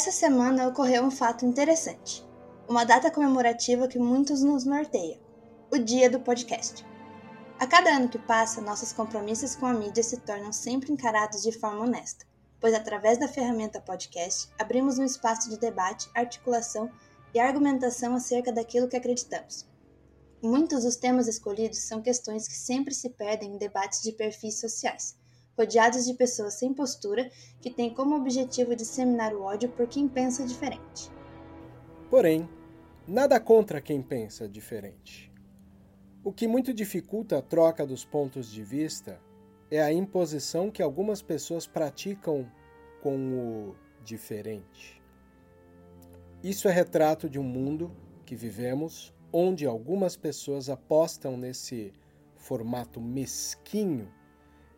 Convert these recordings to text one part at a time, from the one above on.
Essa semana ocorreu um fato interessante. Uma data comemorativa que muitos nos norteia: o dia do podcast. A cada ano que passa, nossos compromissos com a mídia se tornam sempre encarados de forma honesta, pois através da ferramenta podcast abrimos um espaço de debate, articulação e argumentação acerca daquilo que acreditamos. Muitos dos temas escolhidos são questões que sempre se perdem em debates de perfis sociais, rodeados de pessoas sem postura que têm como objetivo disseminar o ódio por quem pensa diferente. Porém, nada contra quem pensa diferente. O que muito dificulta a troca dos pontos de vista é a imposição que algumas pessoas praticam com o diferente. Isso é retrato de um mundo que vivemos onde algumas pessoas apostam nesse formato mesquinho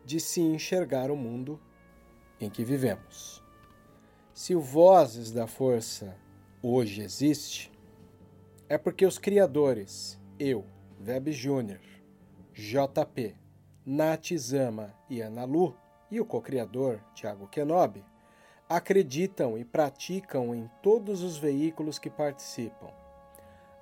de se enxergar o mundo em que vivemos. Se o Vozes da Força hoje existe, é porque os criadores, eu, Web Júnior, JP, Nath Zama e Ana Lu, e o co-criador, Thiago Kenobi, acreditam e praticam em todos os veículos que participam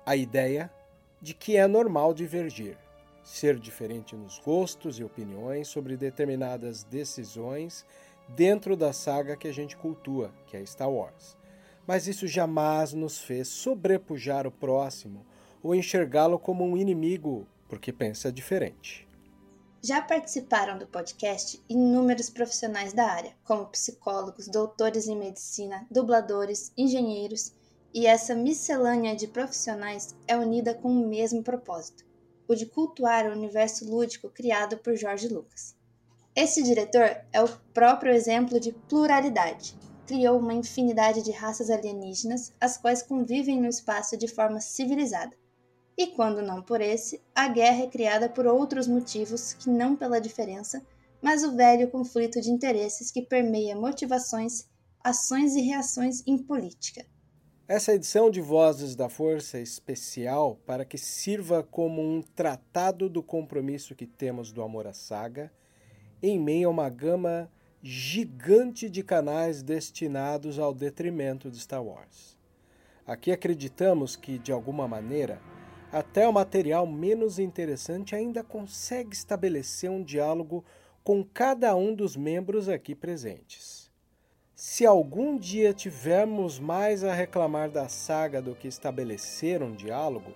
a ideia de que é normal divergir ser diferente nos gostos e opiniões sobre determinadas decisões dentro da saga que a gente cultua, que é Star Wars. Mas isso jamais nos fez sobrepujar o próximo ou enxergá-lo como um inimigo porque pensa diferente. Já participaram do podcast inúmeros profissionais da área, como psicólogos, doutores em medicina, dubladores, engenheiros, e essa miscelânea de profissionais é unida com o mesmo propósito: o de cultuar o universo lúdico criado por Jorge Lucas. Esse diretor é o próprio exemplo de pluralidade. Criou uma infinidade de raças alienígenas, as quais convivem no espaço de forma civilizada. E quando não por esse, a guerra é criada por outros motivos que não pela diferença, mas o velho conflito de interesses que permeia motivações, ações e reações em política. Essa edição de Vozes da Força é especial para que sirva como um tratado do compromisso que temos do amor à saga, em meio a uma gama gigante de canais destinados ao detrimento de Star Wars. Aqui acreditamos que, de alguma maneira, até o material menos interessante ainda consegue estabelecer um diálogo com cada um dos membros aqui presentes. Se algum dia tivermos mais a reclamar da saga do que estabelecer um diálogo,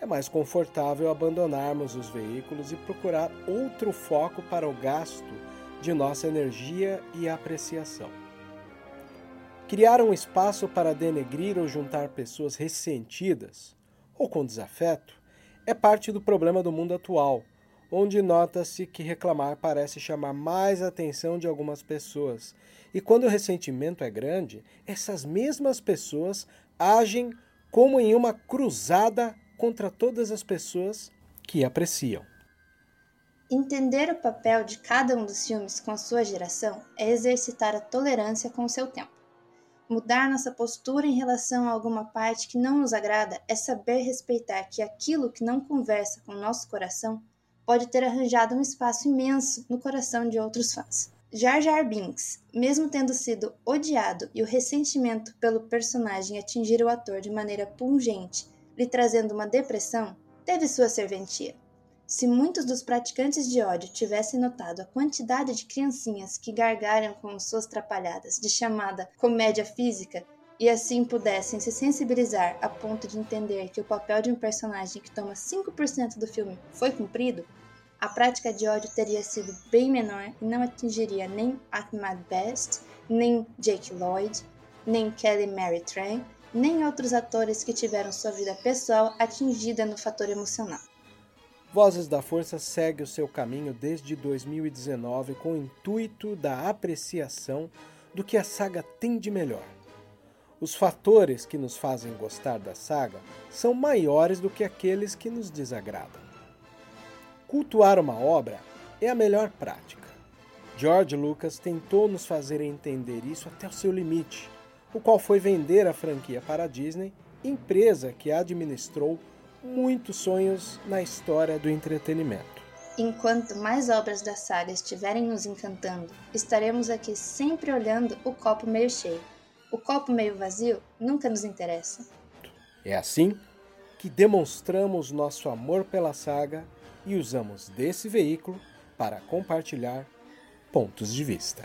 é mais confortável abandonarmos os veículos e procurar outro foco para o gasto de nossa energia e apreciação. Criar um espaço para denegrir ou juntar pessoas ressentidas ou com desafeto é parte do problema do mundo atual, onde nota-se que reclamar parece chamar mais atenção de algumas pessoas e quando o ressentimento é grande, essas mesmas pessoas agem como em uma cruzada contra todas as pessoas que apreciam. Entender o papel de cada um dos filmes com a sua geração é exercitar a tolerância com o seu tempo. Mudar nossa postura em relação a alguma parte que não nos agrada é saber respeitar que aquilo que não conversa com o nosso coração pode ter arranjado um espaço imenso no coração de outros fãs. Jar Jar Binks, mesmo tendo sido odiado e o ressentimento pelo personagem atingir o ator de maneira pungente, lhe trazendo uma depressão, teve sua serventia. Se muitos dos praticantes de ódio tivessem notado a quantidade de criancinhas que gargalham com suas trapalhadas de chamada comédia física e assim pudessem se sensibilizar a ponto de entender que o papel de um personagem que toma 5% do filme foi cumprido, a prática de ódio teria sido bem menor e não atingiria nem Ahmad Best, nem Jake Lloyd, nem Kelly Mary Tran, nem outros atores que tiveram sua vida pessoal atingida no fator emocional. Vozes da Força segue o seu caminho desde 2019 com o intuito da apreciação do que a saga tem de melhor. Os fatores que nos fazem gostar da saga são maiores do que aqueles que nos desagradam. Cultuar uma obra é a melhor prática. George Lucas tentou nos fazer entender isso até o seu limite, o qual foi vender a franquia para a Disney, empresa que administrou muitos sonhos na história do entretenimento. Enquanto mais obras da saga estiverem nos encantando, estaremos aqui sempre olhando o copo meio cheio. O copo meio vazio nunca nos interessa. É assim que demonstramos nosso amor pela saga e usamos desse veículo para compartilhar pontos de vista.